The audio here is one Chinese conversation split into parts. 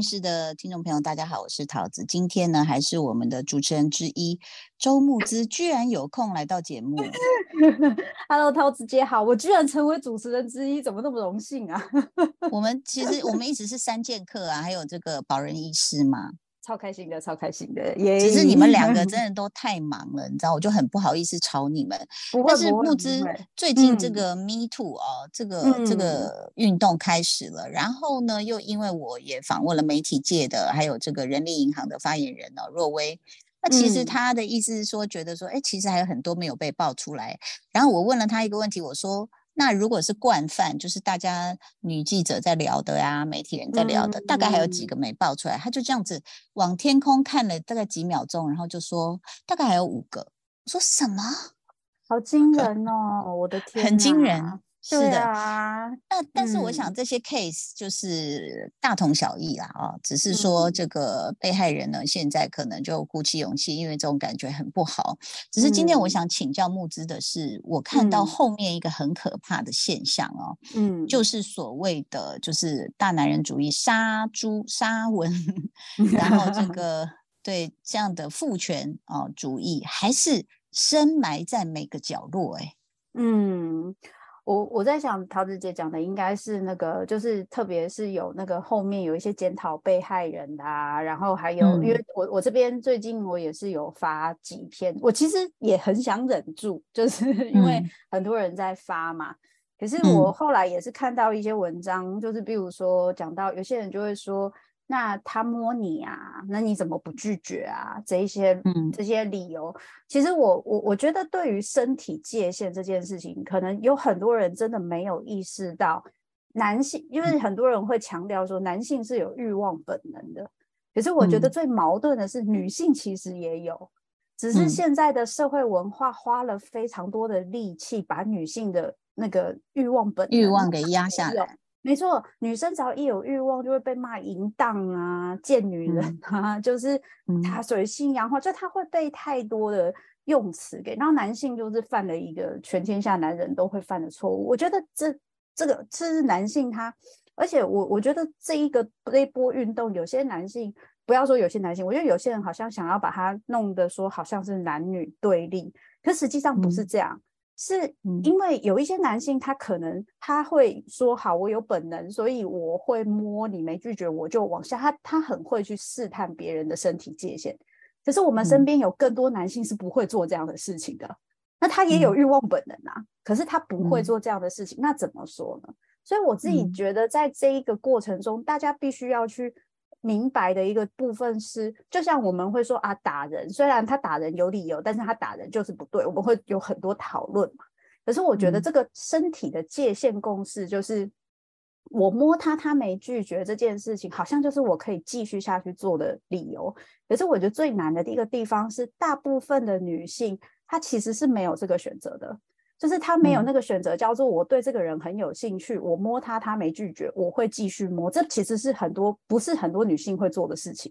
各位女人心事的听众朋友，大家好，我是桃子。今天呢，还是我们的主持人之一周木之，居然有空来到节目。Hello，桃子姐好，我居然成为主持人之一，怎么那么荣幸啊？我们其实我们一直是三剑客啊，还有这个保人医师嘛。超开心的，超开心的，也只是你们两个 真的都太忙了，你知道，我就很不好意思吵你们。但是木之最近这个 Me Too 哦，这个这个运动开始了，然后呢，又因为我也访问了媒体界的，还有这个人力银行的发言人哦，若薇。那其实他的意思是说，觉得说，哎，其实还有很多没有被爆出来。然后我问了他一个问题，我说。那如果是惯犯，就是大家女记者在聊的呀，媒体人在聊的，大概还有几个没爆出来。他就这样子往天空看了大概几秒钟，然后就说大概还有五个。我说什么？好惊人哦！我的天，很惊人。是的啊，那但是我想这些 case 就是大同小异啦，啊，只是说这个被害人呢，现在可能就鼓起勇气，因为这种感觉很不好。只是今天我想请教木之的是，我看到后面一个很可怕的现象哦，嗯，就是所谓的就是大男人主义杀猪杀文，然后这 个对这样的父权啊主义还是深埋在每个角落，哎，嗯。我我在想，桃子姐讲的应该是那个，就是特别是有那个后面有一些检讨被害人的，然后还有，因为我我这边最近我也是有发几篇，我其实也很想忍住，就是因为很多人在发嘛，可是我后来也是看到一些文章，就是比如说讲到有些人就会说。那他摸你啊，那你怎么不拒绝啊？这一些，嗯，这些理由，其实我我我觉得对于身体界限这件事情，可能有很多人真的没有意识到，男性，因为很多人会强调说男性是有欲望本能的，可是我觉得最矛盾的是女性其实也有，只是现在的社会文化花了非常多的力气，把女性的那个欲望本欲望给压下来。没错，女生只要一有欲望，就会被骂淫荡啊、贱女人啊，就是她属于性阳化，就她会被太多的用词给，然后男性就是犯了一个全天下男人都会犯的错误。我觉得这这个这是男性他，而且我我觉得这一个这一波运动，有些男性不要说有些男性，我觉得有些人好像想要把它弄得说好像是男女对立，可实际上不是这样。是因为有一些男性，他可能他会说好，我有本能，所以我会摸你，没拒绝我就往下。他他很会去试探别人的身体界限。可是我们身边有更多男性是不会做这样的事情的。那他也有欲望本能啊，可是他不会做这样的事情。那怎么说呢？所以我自己觉得，在这一个过程中，大家必须要去。明白的一个部分是，就像我们会说啊，打人虽然他打人有理由，但是他打人就是不对，我们会有很多讨论嘛。可是我觉得这个身体的界限共识，就是我摸他，他没拒绝这件事情，好像就是我可以继续下去做的理由。可是我觉得最难的一个地方是，大部分的女性她其实是没有这个选择的。就是他没有那个选择，叫做我对这个人很有兴趣，我摸他，他没拒绝，我会继续摸。这其实是很多不是很多女性会做的事情。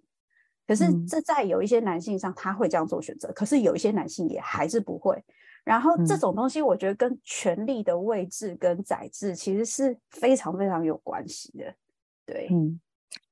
可是这在有一些男性上，他会这样做选择，可是有一些男性也还是不会。然后这种东西，我觉得跟权力的位置跟宰制其实是非常非常有关系的。对，嗯，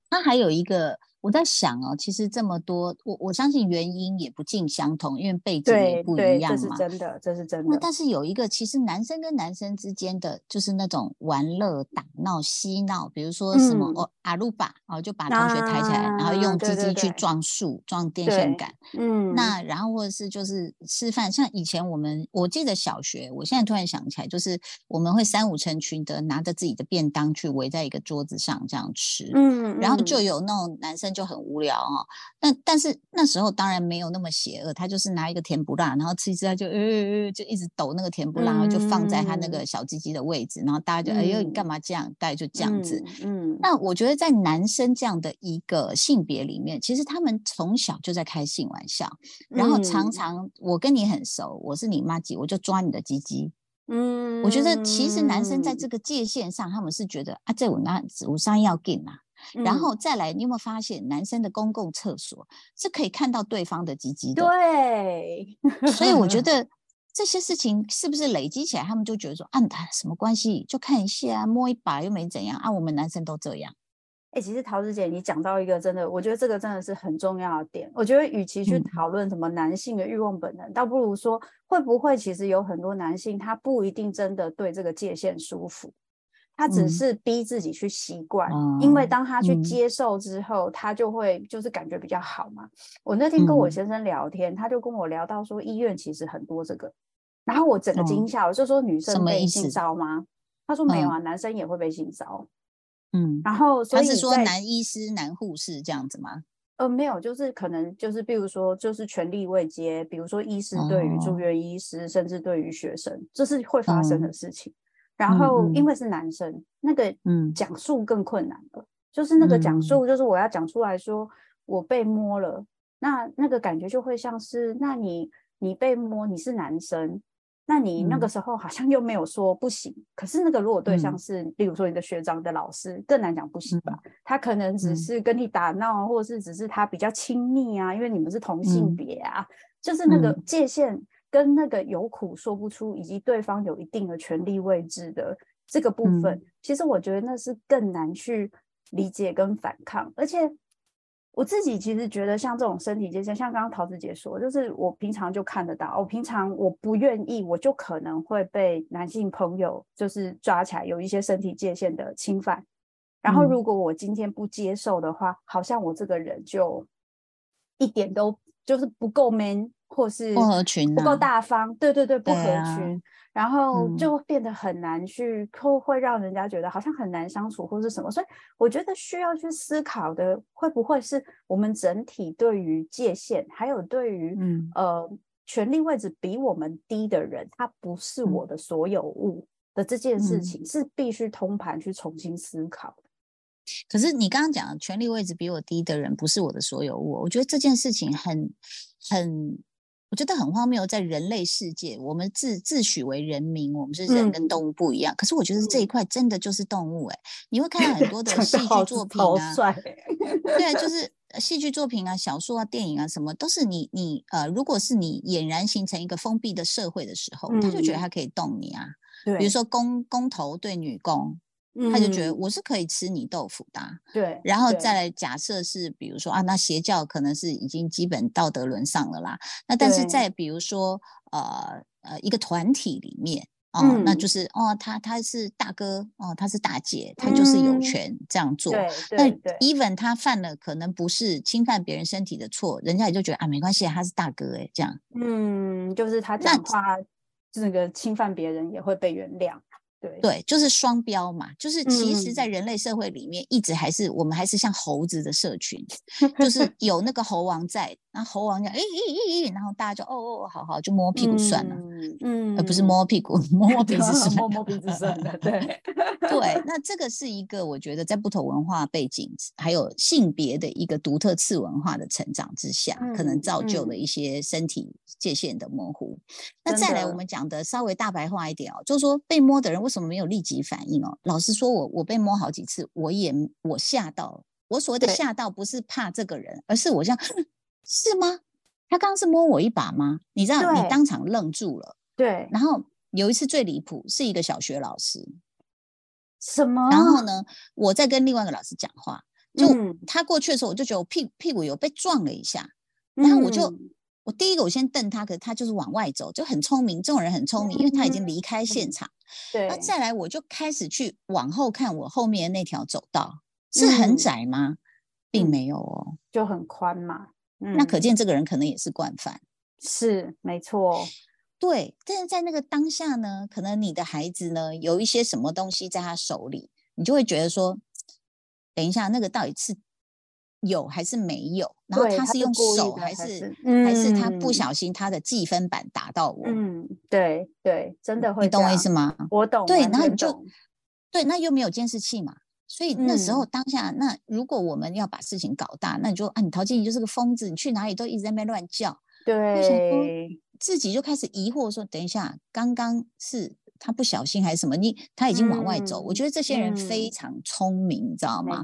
那还有一个。我在想哦，其实这么多，我我相信原因也不尽相同，因为背景也不一样嘛。这是真的，这是真的。那但是有一个，其实男生跟男生之间的就是那种玩乐、打闹、嬉闹，比如说什么哦阿鲁巴哦，就把同学抬起来，然后用鸡鸡去撞树、撞电线杆。嗯。那然后或者是就是吃饭，像以前我们我记得小学，我现在突然想起来，就是我们会三五成群的拿着自己的便当去围在一个桌子上这样吃。嗯。然后就有那种男生。就很无聊哈，那但是那时候当然没有那么邪恶，他就是拿一个甜不辣，然后吃一吃他就呃呃就一直抖那个甜不辣，然后就放在他那个小鸡鸡的位置，然后大家就哎呦你干嘛这样？大概就这样子。嗯，那我觉得在男生这样的一个性别里面，其实他们从小就在开性玩笑，然后常常我跟你很熟，我是你妈鸡，我就抓你的鸡鸡。嗯，我觉得其实男生在这个界限上，他们是觉得啊，这我那五三要给嘛。然后再来，你有没有发现男生的公共厕所是可以看到对方的鸡鸡的？对，所以我觉 得这些事情是不是累积起来，他们就觉得说啊，什么关系？就看一下，摸一把又没怎样啊。我们男生都这样。哎，其实桃子姐，你讲到一个真的，我觉得这个真的是很重要的点。我觉得与其去讨论什么男性的欲望本能，倒不如说会不会其实有很多男性他不一定真的对这个界限舒服，他只是逼自己去习惯，因为当他去接受之后，他就会就是感觉比较好嘛。我那天跟我先生聊天，他就跟我聊到说医院其实很多这个，然后我整个惊吓，我就说女生被性骚吗？他说没有啊，男生也会被性骚嗯，然后他是说男医师、男护士这样子吗？呃，没有，就是可能就是，比如说，就是权力未接，比如说医师对于住院医师，甚至对于学生，这是会发生的事情。然后因为是男生，那个嗯。讲述更困难了，就是那个讲述，就是我要讲出来说我被摸了，那那个感觉就会像是，那你你被摸，你是男生。那你那个时候好像又没有说不行，可是那个如果对象是，例如说你的学长的老师，更难讲不行吧？他可能只是跟你打闹，或者是只是他比较亲密啊，因为你们是同性别啊，就是那个界限跟那个有苦说不出，以及对方有一定的权利位置的这个部分，其实我觉得那是更难去理解跟反抗，而且。我自己其实觉得，像这种身体界限，像刚刚桃子姐说，就是我平常就看得到。我平常我不愿意，我就可能会被男性朋友就是抓起来，有一些身体界限的侵犯。然后如果我今天不接受的话，好像我这个人就一点都就是不够 man，或是不合群，不够大方。对对对，不合群。然后就变得很难去，会会让人家觉得好像很难相处，或是什么。所以我觉得需要去思考的，会不会是我们整体对于界限，还有对于呃权力位置比我们低的人，他不是我的所有物的这件事情，是必须通盘去重新思考的。可是你刚刚讲权力位置比我低的人不是我的所有物，我觉得这件事情很很。我觉得很荒谬，在人类世界，我们自自诩为人民，我们是人，跟动物不一样。可是我觉得这一块真的就是动物哎，你会看到很多的戏剧作品啊，对，就是戏剧作品啊、小说啊、电影啊，什么都是你你呃，如果是你俨然形成一个封闭的社会的时候，他就觉得他可以动你啊。比如说公公头对女工。他就觉得我是可以吃你豆腐的，对，然后再来假设是，比如说啊，那邪教可能是已经基本道德沦丧了啦。那但是在比如说呃呃一个团体里面哦，那就是哦他他是大哥哦他是大姐，他就是有权这样做。那 even 他犯了可能不是侵犯别人身体的错，人家也就觉得啊没关系，他是大哥哎这样。嗯，就是他讲话这个侵犯别人也会被原谅。对，就是双标嘛，就是其实，在人类社会里面，一直还是我们还是像猴子的社群，就是有那个猴王在，然后猴王讲，哎咦咦咦，然后大家就哦哦，好好，就摸屁股算了，嗯，而不是摸屁股，摸摸鼻子算，摸摸鼻子算了，对。对，那这个是一个我觉得在不同文化背景还有性别的一个独特次文化的成长之下，可能造就了一些身体界限的模糊。那再来，我们讲的稍微大白话一点哦，就是说被摸的人为什么？怎么没有立即反应哦？老实说，我我被摸好几次，我也我吓到了。我所谓的吓到，不是怕这个人，而是我像是吗？他刚刚是摸我一把吗？你知道，你当场愣住了。对。然后有一次最离谱，是一个小学老师。什么？然后呢？我在跟另外一个老师讲话，就他过去的时候，我就觉得我屁屁股有被撞了一下，然后我就。我第一个，我先瞪他，可是他就是往外走，就很聪明。这种人很聪明，因为他已经离开现场。对。那再来，我就开始去往后看，我后面的那条走道是很窄吗？并没有哦，就很宽嘛。嗯那可见这个人可能也是惯犯。是，没错。对。但是在那个当下呢，可能你的孩子呢有一些什么东西在他手里，你就会觉得说，等一下，那个到底是？有还是没有？然后他是用手还是还是他不小心他的计分板打到我？嗯，对对，真的会。你懂我意思吗？我懂。对，然后你就对，那又没有监视器嘛，所以那时候当下，那如果我们要把事情搞大，那你就啊，你陶晶莹就是个疯子，你去哪里都一直在那边乱叫。对，自己就开始疑惑说，等一下，刚刚是他不小心还是什么？你他已经往外走，我觉得这些人非常聪明，你知道吗？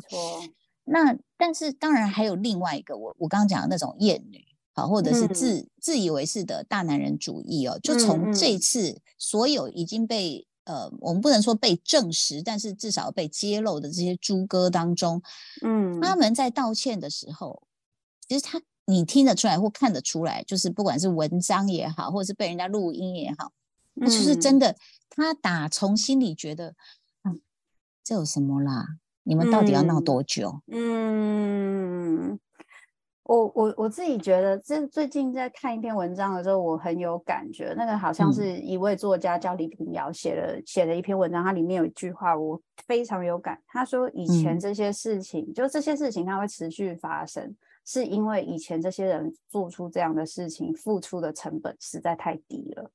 那但是当然还有另外一个，我我刚刚讲的那种厌女，好，或者是自自以为是的大男人主义哦，就从这次所有已经被呃，我们不能说被证实，但是至少被揭露的这些猪哥当中，嗯，他们在道歉的时候，其实他你听得出来或看得出来，就是不管是文章也好，或者是被人家录音也好，那就是真的，他打从心里觉得，嗯，这有什么啦？你们到底要闹多久？嗯。我我我自己觉得，这最近在看一篇文章的时候，我很有感觉。那个好像是一位作家叫李平遥写的写了一篇文章，它里面有一句话我非常有感。他说：“以前这些事情，就这些事情，它会持续发生，是因为以前这些人做出这样的事情，付出的成本实在太低了。”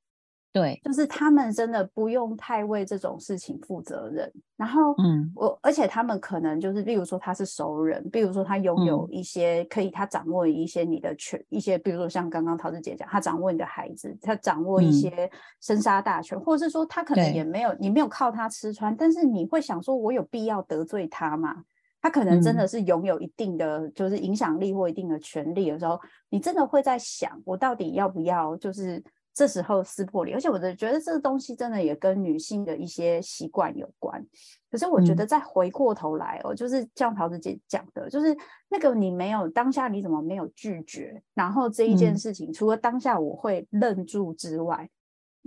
对，就是他们真的不用太为这种事情负责任。然后，嗯，我而且他们可能就是，例如说他是熟人，比如说他拥有一些可以，他掌握一些你的权，一些比如说像刚刚桃子姐讲，他掌握你的孩子，他掌握一些生杀大权，或者是说他可能也没有，你没有靠他吃穿，但是你会想说，我有必要得罪他吗？他可能真的是拥有一定的就是影响力或一定的权利的时候，你真的会在想，我到底要不要就是。这时候撕破脸，而且我的觉得这个东西真的也跟女性的一些习惯有关。可是我觉得再回过头来哦，就是像桃子姐讲的，就是那个你没有当下你怎么没有拒绝？然后这一件事情，除了当下我会愣住之外，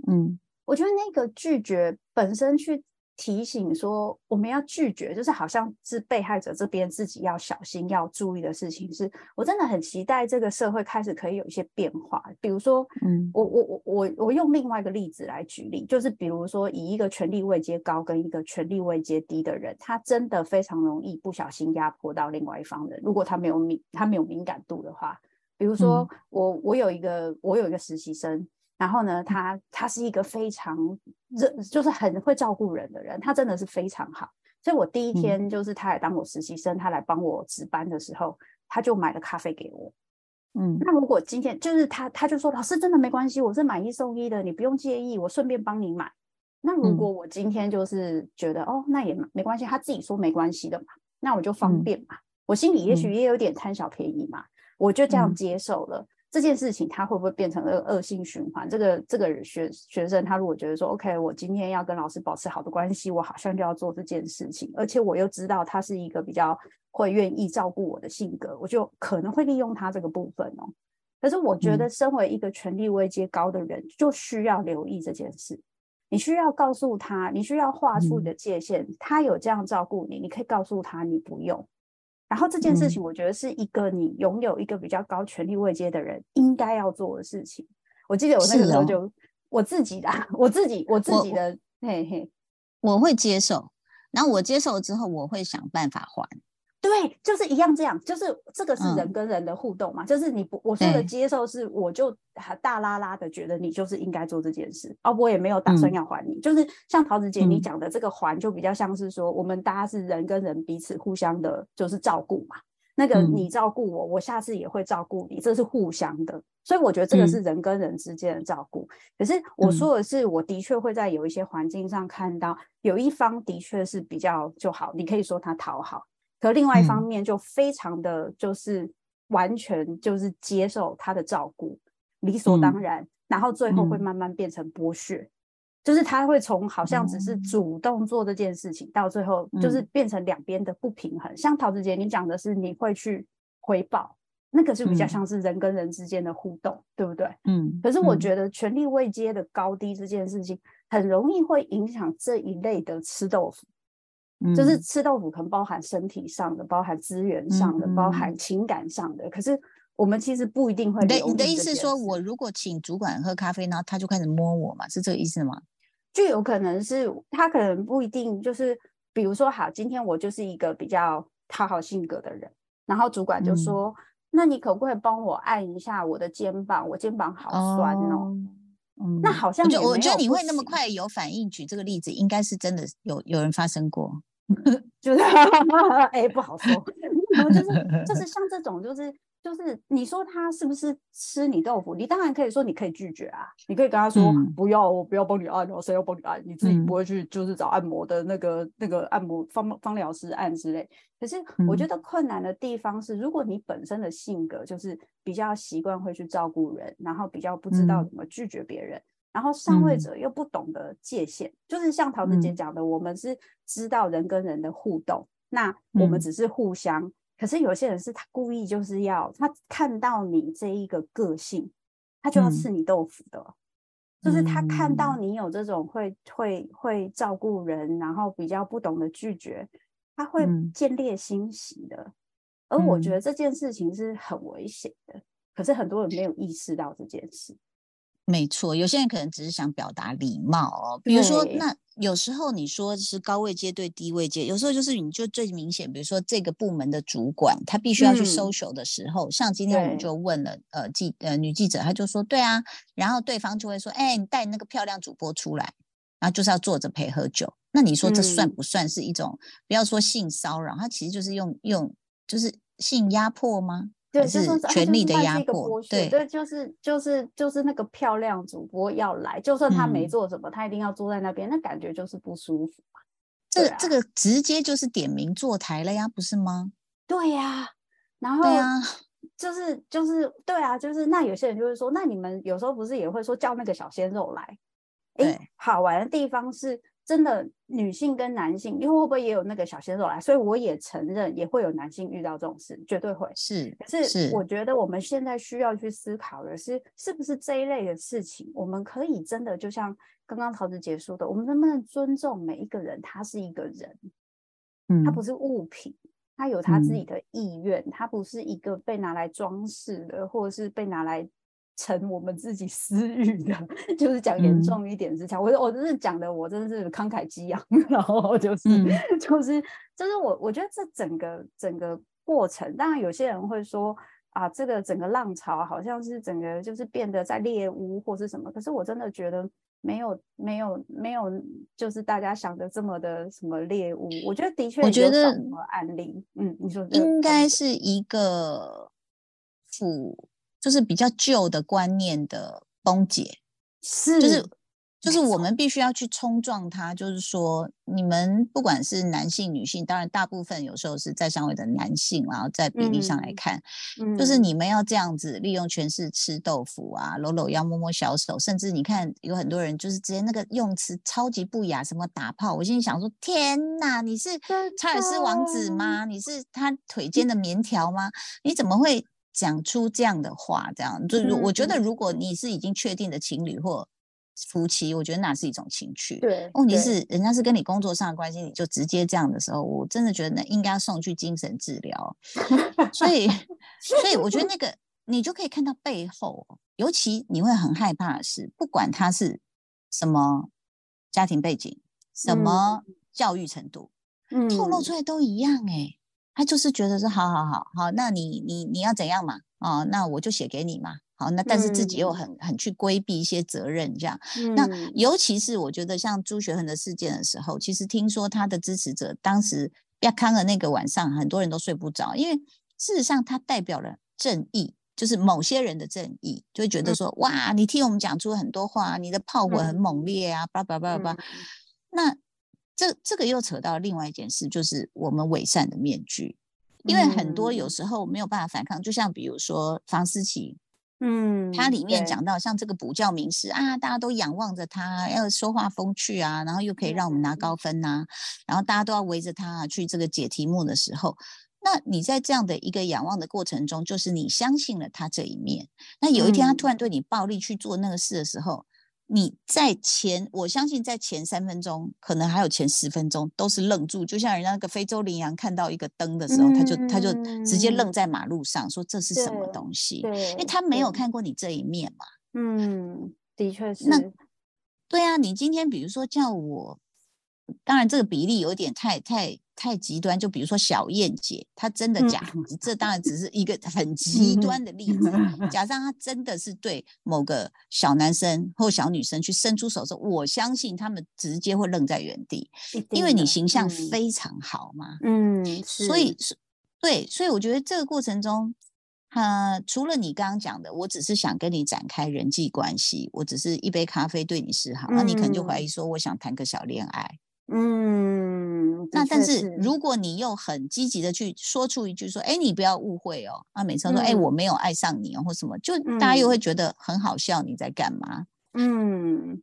嗯，我觉得那个拒绝本身去。提醒说，我们要拒绝，就是好像是被害者这边自己要小心、要注意的事情。是我真的很期待这个社会开始可以有一些变化。比如说，嗯，我我我我我用另外一个例子来举例，就是比如说，以一个权力位阶高跟一个权力位阶低的人，他真的非常容易不小心压迫到另外一方人。如果他没有敏，他没有敏感度的话，比如说我我有一个我有一个实习生。然后呢，他他是一个非常热，就是很会照顾人的人，他真的是非常好。所以我第一天就是他来当我实习生，他来帮我值班的时候，他就买了咖啡给我。嗯，那如果今天就是他，他就说老师真的没关系，我是买一送一的，你不用介意，我顺便帮你买。那如果我今天就是觉得哦，那也没关系，他自己说没关系的嘛，那我就方便嘛，我心里也许也有点贪小便宜嘛，我就这样接受了。这件事情它会不会变成个恶性循环？这个这个学学生他如果觉得说，OK，我今天要跟老师保持好的关系，我好像就要做这件事情，而且我又知道他是一个比较会愿意照顾我的性格，我就可能会利用他这个部分哦。可是我觉得，身为一个权力位阶高的人，就需要留意这件事。你需要告诉他，你需要画出你的界限。他有这样照顾你，你可以告诉他你不用。然后这件事情，我觉得是一个你拥有一个比较高权力位阶的人应该要做的事情。我记得我那个时候就我自己的，我自己我自己的，嘿嘿，我会接受。然后我接受之后，我会想办法还。对，就是一样这样，就是这个是人跟人的互动嘛，就是你不我说的接受是，我就大拉拉的觉得你就是应该做这件事，哦，我也没有打算要还你，就是像桃子姐你讲的这个还，就比较像是说我们大家是人跟人彼此互相的，就是照顾嘛，那个你照顾我，我下次也会照顾你，这是互相的，所以我觉得这个是人跟人之间的照顾。可是我说的是，我的确会在有一些环境上看到，有一方的确是比较就好，你可以说他讨好。可另外一方面，就非常的就是完全就是接受他的照顾，理所当然，然后最后会慢慢变成剥削，就是他会从好像只是主动做这件事情，到最后就是变成两边的不平衡。像桃子姐你讲的是你会去回报，那个是比较像是人跟人之间的互动，对不对？嗯。可是我觉得权力位阶的高低这件事情，很容易会影响这一类的吃豆腐。就是吃豆腐，可能包含身体上的，包含资源上的，包含情感上的。可是我们其实不一定会。对，你的意思说我如果请主管喝咖啡，然后他就开始摸我嘛？是这个意思吗？就有可能是他可能不一定就是，比如说好，今天我就是一个比较讨好性格的人，然后主管就说：“那你可不可以帮我按一下我的肩膀？我肩膀好酸哦。”嗯，那好像就我觉得你会那么快有反应，举这个例子应该是真的有有人发生过。就是哎，不好说，就是就是像这种，就是就是你说他是不是吃你豆腐？你当然可以说你可以拒绝啊，你可以跟他说不要，我不要帮你按，我谁要帮你按？你自己不会去就是找按摩的那个那个按摩方方疗师按之类。可是我觉得困难的地方是，如果你本身的性格就是比较习惯会去照顾人，然后比较不知道怎么拒绝别人，然后上位者又不懂得界限，就是像桃子姐讲的，我们是知道人跟人的互动，那我们只是互相。可是有些人是他故意就是要他看到你这一个个性，他就要吃你豆腐的，就是他看到你有这种会会会照顾人，然后比较不懂得拒绝，他会见猎心喜的。而我觉得这件事情是很危险的，可是很多人没有意识到这件事。没错，有些人可能只是想表达礼貌哦。比如说，那有时候你说是高位阶对低位阶，有时候就是你就最明显，比如说这个部门的主管，他必须要去 social 的时候，像今天我们就问了呃记呃女记者，她就说对啊，然后对方就会说，哎，你带那个漂亮主播出来，然后就是要坐着陪喝酒。那你说这算不算是一种不要说性骚扰，他其实就是用用就是性压迫吗？对，就是权力的压迫。对，对，就是就是就是那个漂亮主播要来，就算他没做什么，他一定要坐在那边，那感觉就是不舒服。这这个直接就是点名坐台了呀，不是吗？对呀，然后对啊，就是就是对啊，就是那有些人就会说，那你们有时候不是也会说叫那个小鲜肉来？哎，好玩的地方是。真的，女性跟男性，因为会不会也有那个小鲜肉来？所以我也承认，也会有男性遇到这种事，绝对会是。可是我觉得我们现在需要去思考的是，是不是这一类的事情，我们可以真的就像刚刚桃子结束的，我们能不能尊重每一个人？他是一个人，嗯，他不是物品，他有他自己的意愿，他不是一个被拿来装饰的，或者是被拿来。成我们自己私欲的，就是讲严重一点是这样。我我真是讲的，我真的是慷慨激昂，然后就是 就是就是我我觉得这整个整个过程，当然有些人会说啊，这个整个浪潮好像是整个就是变得在猎巫或是什么，可是我真的觉得没有没有没有，就是大家想的这么的什么猎巫。我觉得的确，我觉得案例，嗯，你说应该是一个辅。就是比较旧的观念的崩解，是，就是就是我们必须要去冲撞它。就是说，你们不管是男性、女性，当然大部分有时候是在上位的男性，然后在比例上来看，就是你们要这样子利用权势吃豆腐啊，搂搂腰、摸摸小手，甚至你看有很多人就是直接那个用词超级不雅，什么打炮，我心里想说：天哪，你是查尔斯王子吗？你是他腿间的棉条吗？你怎么会？讲出这样的话，这样就是我觉得，如果你是已经确定的情侣或夫妻，我觉得那是一种情趣。对，问题是人家是跟你工作上的关系，你就直接这样的时候，我真的觉得那应该送去精神治疗。所以，所以我觉得那个你就可以看到背后，尤其你会很害怕的是，不管他是什么家庭背景、什么教育程度，透露出来都一样哎。他就是觉得说，好好好好，那你你你要怎样嘛？哦，那我就写给你嘛。好，那但是自己又很很去规避一些责任，这样。那尤其是我觉得像朱学恒的事件的时候，其实听说他的支持者当时亚康的那个晚上，很多人都睡不着，因为事实上他代表了正义，就是某些人的正义，就会觉得说，哇，你听我们讲出很多话，你的炮火很猛烈啊，叭叭叭叭。那。这这个又扯到另外一件事，就是我们伪善的面具，因为很多有时候没有办法反抗，就像比如说房思琪，嗯，它里面讲到像这个补教名师啊，大家都仰望着他，要说话风趣啊，然后又可以让我们拿高分呐，然后大家都要围着他去这个解题目的时候，那你在这样的一个仰望的过程中，就是你相信了他这一面，那有一天他突然对你暴力去做那个事的时候。你在前，我相信在前三分钟，可能还有前十分钟，都是愣住，就像人家那个非洲羚羊看到一个灯的时候，他就他就直接愣在马路上，说这是什么东西？因为他没有看过你这一面嘛。嗯，的确是。那对啊，你今天比如说叫我，当然这个比例有点太太。太极端，就比如说小燕姐，她真的假？这当然只是一个很 极端的例子。假设她真的是对某个小男生或小女生去伸出手时，我相信他们直接会愣在原地，因为你形象非常好嘛。嗯，所以是，对，所以我觉得这个过程中，呃，除了你刚刚讲的，我只是想跟你展开人际关系，我只是一杯咖啡对你示好，那你可能就怀疑说，我想谈个小恋爱。嗯，那但是如果你又很积极的去说出一句说，哎，你不要误会哦，啊，每次说，哎，我没有爱上你哦，或什么，就大家又会觉得很好笑，你在干嘛？嗯。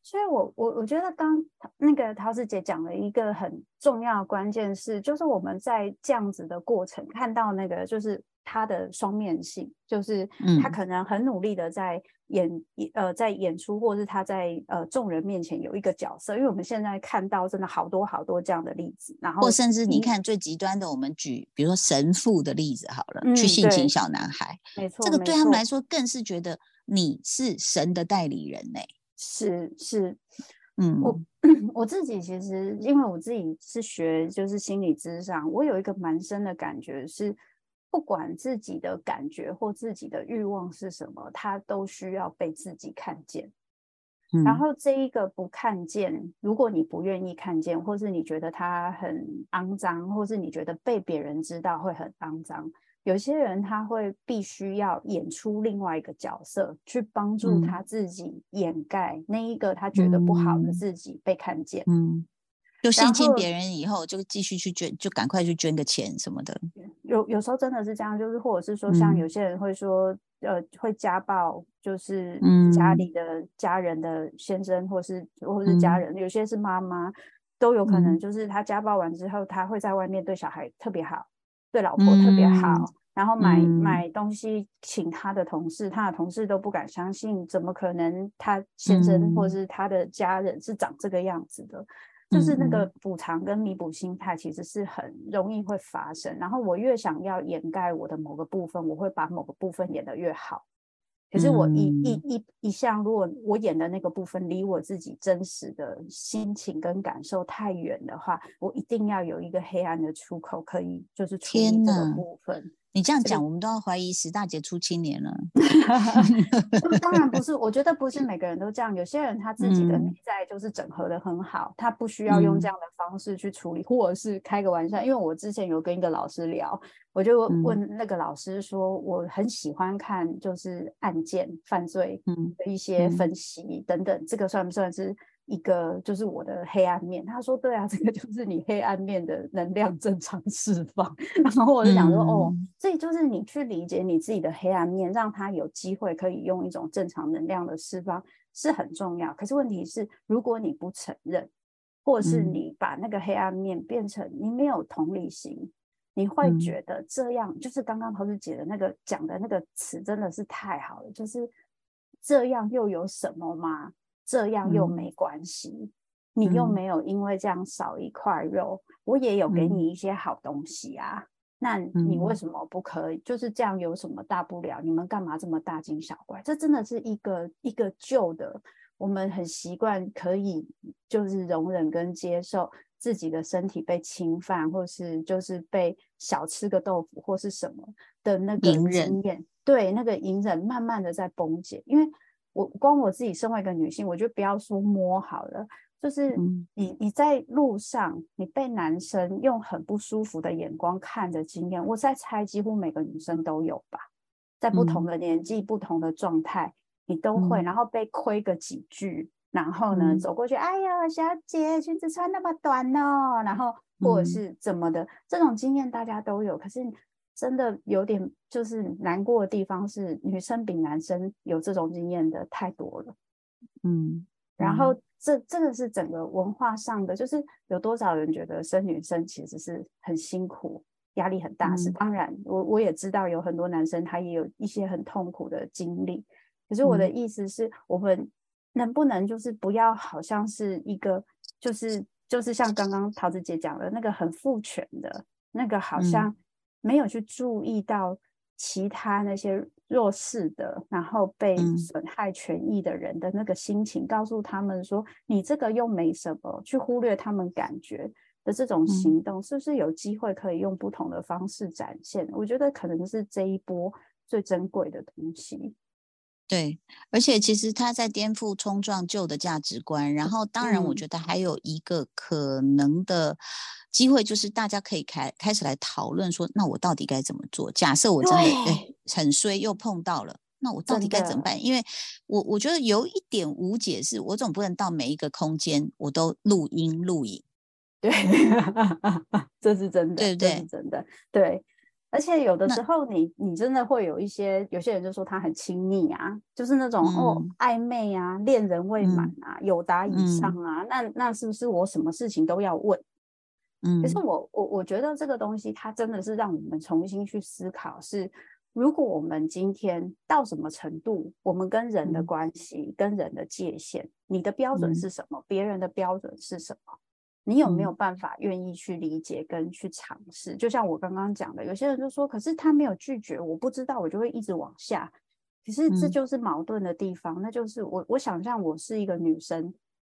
所以，我我我觉得刚那个陶子姐讲了一个很重要的关键是，就是我们在这样子的过程看到那个，就是他的双面性，就是他可能很努力的在演呃在演出，或是他在呃众人面前有一个角色。因为我们现在看到真的好多好多这样的例子，然后或甚至你看最极端的，我们举比如说神父的例子好了，去性侵小男孩，没错，这个对他们来说更是觉得你是神的代理人呢。是是，嗯，我 我自己其实因为我自己是学就是心理智商，我有一个蛮深的感觉是，不管自己的感觉或自己的欲望是什么，他都需要被自己看见。然后这一个不看见，如果你不愿意看见，或是你觉得他很肮脏，或是你觉得被别人知道会很肮脏。有些人他会必须要演出另外一个角色，去帮助他自己掩盖那一个他觉得不好的自己被看见。嗯，就性侵别人以后，就继续去捐，就赶快去捐个钱什么的。有有时候真的是这样，就是或者是说，像有些人会说，呃，会家暴，就是家里的家人的先生，或是或是家人，有些是妈妈，都有可能，就是他家暴完之后，他会在外面对小孩特别好。对老婆特别好，然后买买东西请他的同事，他的同事都不敢相信，怎么可能他先生或是他的家人是长这个样子的？就是那个补偿跟弥补心态其实是很容易会发生。然后我越想要掩盖我的某个部分，我会把某个部分演得越好。可是我一一一一向，如果我演的那个部分离我自己真实的心情跟感受太远的话，我一定要有一个黑暗的出口，可以就是处理这个部分。你这样讲，我们都要怀疑十大杰出青年了。当然不是，我觉得不是每个人都这样。有些人他自己的内在就是整合的很好，他不需要用这样的方式去处理，或者是开个玩笑。因为我之前有跟一个老师聊，我就问那个老师说，我很喜欢看就是案件犯罪的一些分析等等，这个算不算是？一个就是我的黑暗面，他说对啊，这个就是你黑暗面的能量正常释放。然后我就想说，哦，这就是你去理解你自己的黑暗面，让他有机会可以用一种正常能量的释放是很重要。可是问题是，如果你不承认，或者是你把那个黑暗面变成你没有同理心，你会觉得这样就是刚刚桃子姐的那个讲的那个词真的是太好了，就是这样又有什么吗？这样又没关系，你又没有因为这样少一块肉，我也有给你一些好东西啊，那你为什么不可以？就是这样有什么大不了？你们干嘛这么大惊小怪？这真的是一个一个旧的，我们很习惯可以就是容忍跟接受自己的身体被侵犯，或是就是被小吃个豆腐或是什么的那个经验，对那个隐忍慢慢的在崩解，因为。我光我自己身为一个女性，我就不要说摸好了，就是你你在路上，你被男生用很不舒服的眼光看的经验，我在猜几乎每个女生都有吧，在不同的年纪、不同的状态，你都会，然后被亏个几句，然后呢走过去，哎呀，小姐裙子穿那么短哦，然后或者是怎么的，这种经验大家都有，可是。真的有点就是难过的地方是，女生比男生有这种经验的太多了。嗯，然后这这个是整个文化上的，就是有多少人觉得生女生其实是很辛苦、压力很大。是当然，我我也知道有很多男生他也有一些很痛苦的经历。可是我的意思是，我们能不能就是不要好像是一个，就是就是像刚刚桃子姐讲的那个很父权的那个，好像。没有去注意到其他那些弱势的，然后被损害权益的人的那个心情，告诉他们说：“你这个又没什么。”去忽略他们感觉的这种行动，是不是有机会可以用不同的方式展现？我觉得可能是这一波最珍贵的东西。对，而且其实他在颠覆、冲撞旧的价值观。然后，当然，我觉得还有一个可能的机会，就是大家可以开开始来讨论说，那我到底该怎么做？假设我真的哎很衰，又碰到了，那我到底该怎么办？因为我我觉得有一点无解，是我总不能到每一个空间我都录音录影。对，这是真的，对不对？真的，对。而且有的时候你你真的会有一些有些人就说他很亲密啊，就是那种哦暧昧啊，恋人未满啊，有达以上啊，那那是不是我什么事情都要问？嗯，可是我我我觉得这个东西它真的是让我们重新去思考，是如果我们今天到什么程度，我们跟人的关系跟人的界限，你的标准是什么？别人的标准是什么？你有没有办法愿意去理解跟去尝试？就像我刚刚讲的，有些人就说，可是他没有拒绝，我不知道，我就会一直往下。可是这就是矛盾的地方，那就是我我想象我是一个女生，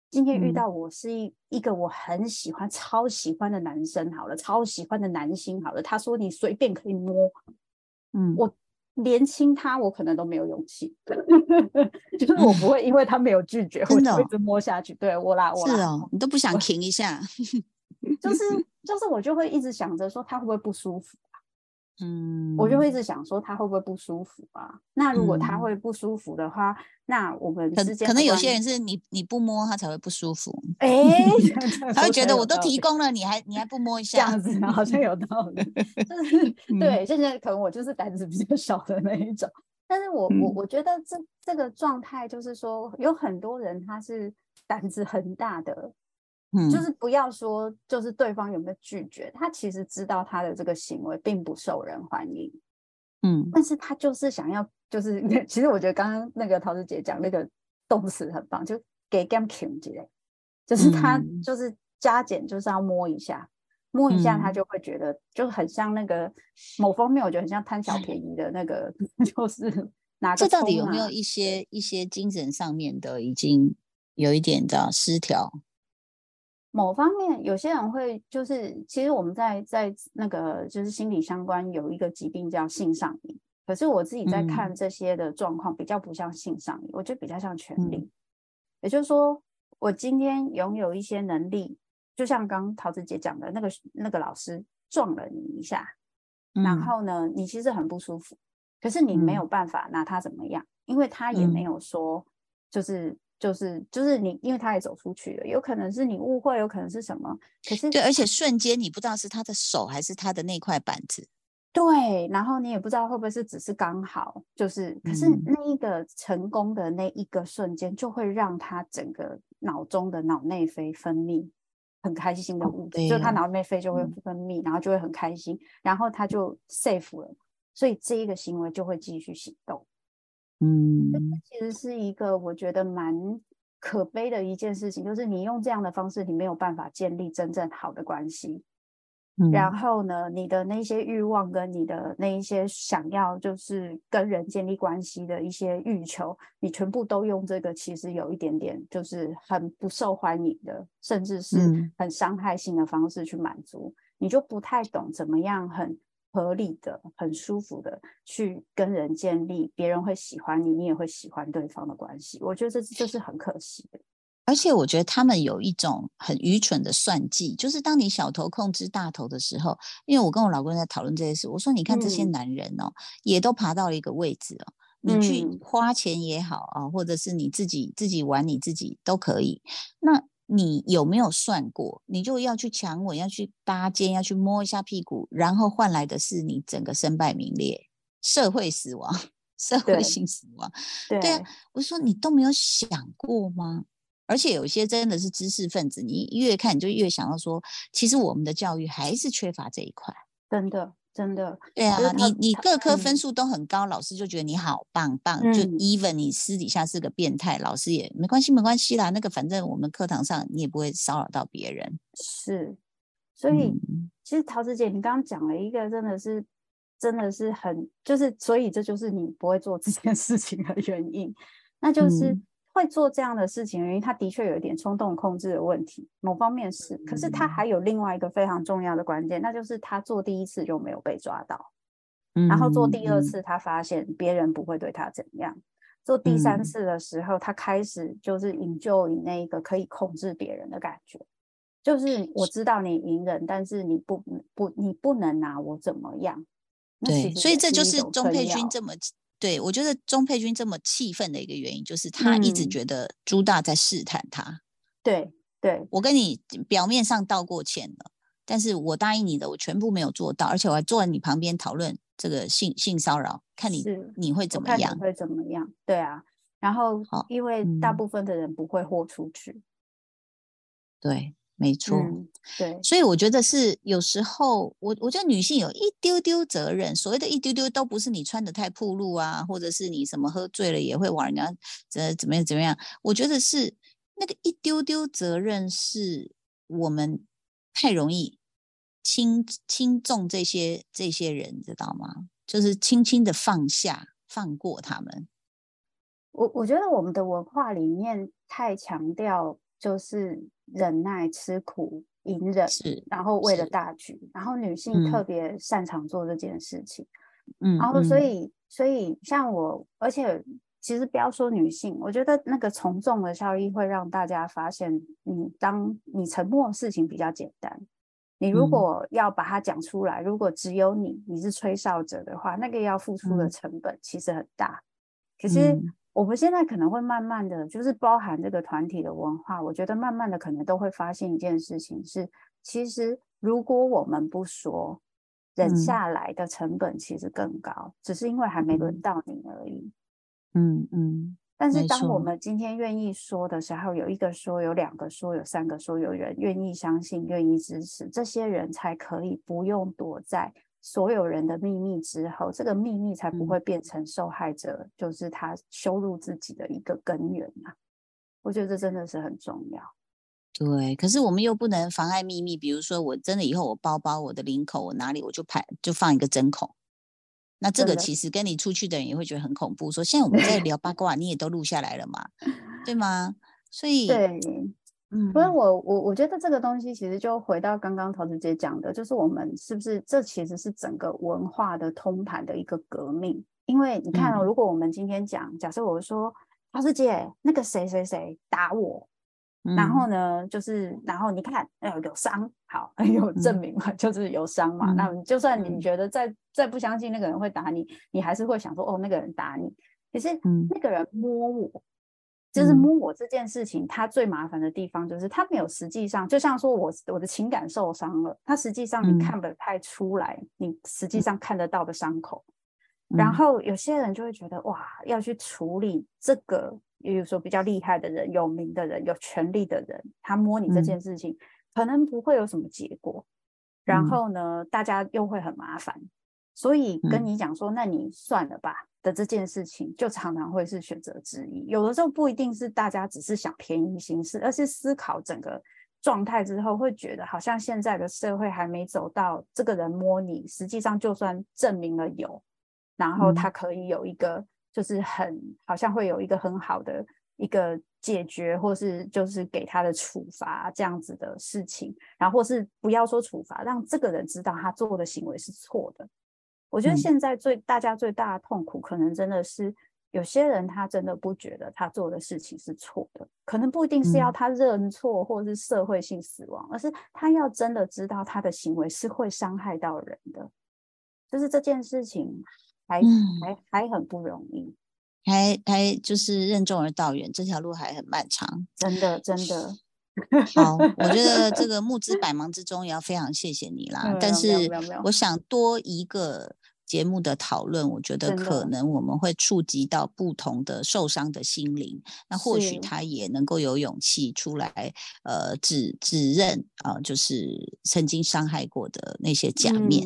今天遇到我是一一个我很喜欢、超喜欢的男生，好了，超喜欢的男星，好了，他说你随便可以摸，嗯，我。连亲他，我可能都没有勇气，就是我不会因为他没有拒绝，我就一直摸下去。对我啦，我是哦，你都不想停一下，就是就是我就会一直想着说他会不会不舒服。嗯，我就会一直想说他会不会不舒服啊？那如果他会不舒服的话，那我们之间可能有些人是你你不摸他才会不舒服。哎，他会觉得我都提供了，你还你还不摸一下，这样子好像有道理。就是 对，现在可能我就是胆子比较小的那一种，但是我我我觉得这这个状态就是说，有很多人他是胆子很大的。就是不要说，就是对方有没有拒绝，他其实知道他的这个行为并不受人欢迎，嗯，但是他就是想要，就是 其实我觉得刚刚那个桃子姐讲那个动词很棒，就给 game king 之类，就是他就是加减就是要摸一下，摸一下他就会觉得就很像那个某方面，我觉得很像贪小便宜的那个，就是拿这到底有没有一些一些精神上面的已经有一点的失调？某方面，有些人会就是，其实我们在在那个就是心理相关有一个疾病叫性上瘾，可是我自己在看这些的状况比较不像性上瘾，我觉得比较像权力。也就是说，我今天拥有一些能力，就像刚桃子姐讲的那个那个老师撞了你一下，然后呢，你其实很不舒服，可是你没有办法拿他怎么样，因为他也没有说就是。就是就是你，因为他也走出去了，有可能是你误会，有可能是什么？可是对，而且瞬间你不知道是他的手还是他的那块板子，对，然后你也不知道会不会是只是刚好，就是可是那一个成功的那一个瞬间，就会让他整个脑中的脑内啡分泌很开心的物质，就他脑内啡就会分泌，然后就会很开心，然后他就 safe 了，所以这一个行为就会继续行动。嗯，其实是一个我觉得蛮可悲的一件事情，就是你用这样的方式，你没有办法建立真正好的关系。然后呢，你的那些欲望跟你的那一些想要，就是跟人建立关系的一些欲求，你全部都用这个，其实有一点点就是很不受欢迎的，甚至是很伤害性的方式去满足，你就不太懂怎么样很。合理的、很舒服的去跟人建立，别人会喜欢你，你也会喜欢对方的关系。我觉得这这是很可惜的。而且我觉得他们有一种很愚蠢的算计，就是当你小头控制大头的时候，因为我跟我老公在讨论这些事，我说你看这些男人哦，也都爬到了一个位置哦，你去花钱也好啊，或者是你自己自己玩你自己都可以。那你有没有算过？你就要去强吻，要去搭肩，要去摸一下屁股，然后换来的是你整个身败名裂、社会死亡、社会性死亡。对啊，我说你都没有想过吗？而且有些真的是知识分子，你越看你就越想要说，其实我们的教育还是缺乏这一块。真的。真的，对啊，你你各科分数都很高，老师就觉得你好棒棒。就 even 你私底下是个变态，老师也没关系，没关系啦。那个反正我们课堂上你也不会骚扰到别人。是，所以其实桃子姐，你刚刚讲了一个真的是真的是很，就是所以这就是你不会做这件事情的原因，那就是。会做这样的事情，原因他的确有一点冲动控制的问题，某方面是。可是他还有另外一个非常重要的关键，那就是他做第一次就没有被抓到，然后做第二次，他发现别人不会对他怎样。做第三次的时候，他开始就是引咎于那个可以控制别人的感觉，就是我知道你隐忍，但是你不不你不能拿我怎么样。对，所以这就是钟佩君这么。对，我觉得钟佩君这么气愤的一个原因，就是他一直觉得朱大在试探他。对，对我跟你表面上道过歉了，但是我答应你的，我全部没有做到，而且我还坐在你旁边讨论这个性性骚扰，看你你会怎么样？会怎么样？对啊，然后因为大部分的人不会豁出去，对。没错，对，所以我觉得是有时候，我我觉得女性有一丢丢责任，所谓的一丢丢都不是你穿的太暴露啊，或者是你什么喝醉了也会往人家怎怎么样怎么样。我觉得是那个一丢丢责任是我们太容易轻轻重这些这些人，知道吗？就是轻轻的放下放过他们。我我觉得我们的文化里面太强调就是。忍耐、吃苦、隐忍，是，然后为了大局，然后女性特别擅长做这件事情，嗯，然后所以，所以像我，而且其实不要说女性，我觉得那个从众的效益会让大家发现，你当你沉默，事情比较简单，你如果要把它讲出来，如果只有你，你是吹哨者的话，那个要付出的成本其实很大，可是。我们现在可能会慢慢的就是包含这个团体的文化，我觉得慢慢的可能都会发现一件事情是，其实如果我们不说，忍下来的成本其实更高，只是因为还没轮到你而已。嗯嗯。但是当我们今天愿意说的时候，有一个说，有两个说，有三个说，有人愿意相信，愿意支持，这些人才可以不用躲在。所有人的秘密之后，这个秘密才不会变成受害者，就是他羞辱自己的一个根源啊！我觉得这真的是很重要。对，可是我们又不能妨碍秘密。比如说，我真的以后我包包、我的领口、我哪里我就拍就放一个针孔，那这个其实跟你出去的人也会觉得很恐怖。说现在我们在聊八卦，你也都录下来了嘛？对吗？所以对。嗯，所以我我我觉得这个东西其实就回到刚刚陶子姐讲的，就是我们是不是这其实是整个文化的通盘的一个革命？因为你看哦，如果我们今天讲，假设我说陶子姐那个谁谁谁打我，然后呢，就是然后你看，哎有伤，好 有证明嘛，就是有伤嘛。那就算你觉得再再不相信那个人会打你，你还是会想说，哦，那个人打你，可是那个人摸我。就是摸我这件事情，它最麻烦的地方就是它没有实际上，就像说我我的情感受伤了，它实际上你看不太出来，你实际上看得到的伤口。然后有些人就会觉得哇，要去处理这个，比如说比较厉害的人、有名的人、有权力的人，他摸你这件事情，可能不会有什么结果。然后呢，大家又会很麻烦，所以跟你讲说，那你算了吧。的这件事情，就常常会是选择之一。有的时候不一定是大家只是想便宜行事，而是思考整个状态之后，会觉得好像现在的社会还没走到这个人摸你，实际上就算证明了有，然后他可以有一个，就是很好像会有一个很好的一个解决，或是就是给他的处罚这样子的事情，然后或是不要说处罚，让这个人知道他做的行为是错的。我觉得现在最大家最大的痛苦，可能真的是有些人他真的不觉得他做的事情是错的，可能不一定是要他认错或者是社会性死亡，而是他要真的知道他的行为是会伤害到人的，就是这件事情还还还很不容易，还还就是任重而道远，这条路还很漫长，真的真的。好，我觉得这个 募资百忙之中也要非常谢谢你啦，但是我想多一个。节目的讨论，我觉得可能我们会触及到不同的受伤的心灵，那或许他也能够有勇气出来，呃，指指认啊，就是曾经伤害过的那些假面。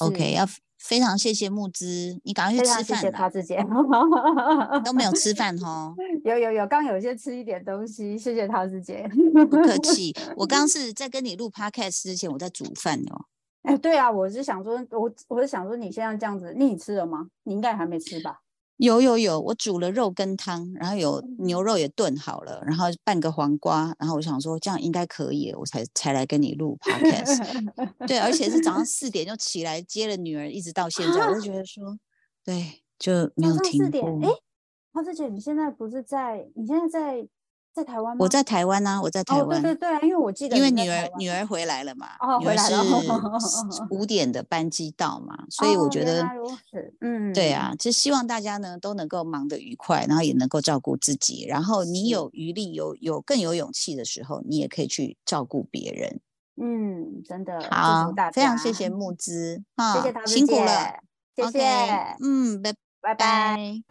OK，要非常谢谢木之，你赶快去吃饭。谢谢他之间都没有吃饭哈。有有有，刚有些吃一点东西，谢谢他之姐。不客气，我刚是在跟你录 Podcast 之前，我在煮饭哦。哎，对啊，我是想说，我我是想说，你现在这样子，你吃了吗？你应该还没吃吧？有有有，我煮了肉跟汤，然后有牛肉也炖好了，然后半个黄瓜，然后我想说这样应该可以，我才才来跟你录 podcast。对，而且是早上四点就起来接了女儿，一直到现在，我就觉得说，对，就没有停过。哎，花师姐，你现在不是在？你现在在？在台湾吗？我在台湾呢，我在台湾。对对对，因为我记得，因为女儿女儿回来了嘛，女儿是 五点的班机到嘛，所以我觉得，嗯，对啊，就希望大家呢都能够忙得愉快，然后也能够照顾自己，然后你有余力、有有更有勇气的时候，你也可以去照顾别人。嗯，真的好，非常谢谢木之，谢谢他辛苦了，谢谢，嗯，拜拜拜。